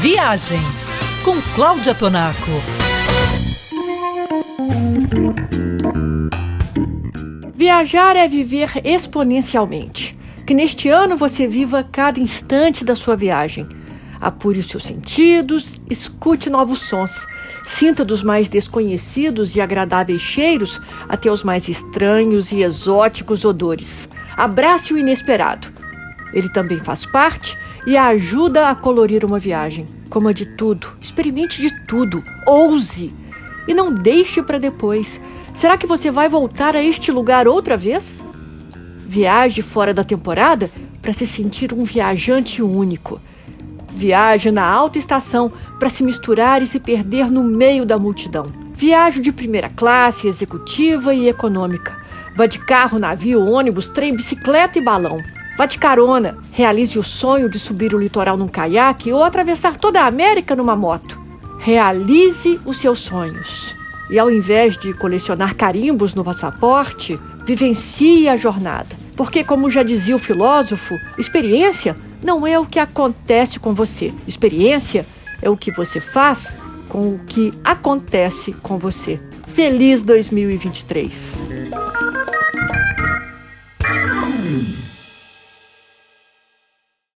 Viagens com Cláudia Tonaco. Viajar é viver exponencialmente. Que neste ano você viva cada instante da sua viagem. Apure os seus sentidos, escute novos sons, sinta dos mais desconhecidos e agradáveis cheiros até os mais estranhos e exóticos odores. Abrace o inesperado. Ele também faz parte e ajuda a colorir uma viagem. Coma de tudo, experimente de tudo, ouse e não deixe para depois. Será que você vai voltar a este lugar outra vez? Viaje fora da temporada para se sentir um viajante único. Viaje na alta estação para se misturar e se perder no meio da multidão. Viaje de primeira classe, executiva e econômica. Vá de carro, navio, ônibus, trem, bicicleta e balão. Vá de carona, realize o sonho de subir o litoral num caiaque ou atravessar toda a América numa moto. Realize os seus sonhos. E ao invés de colecionar carimbos no passaporte, vivencie a jornada. Porque, como já dizia o filósofo, experiência não é o que acontece com você. Experiência é o que você faz com o que acontece com você. Feliz 2023!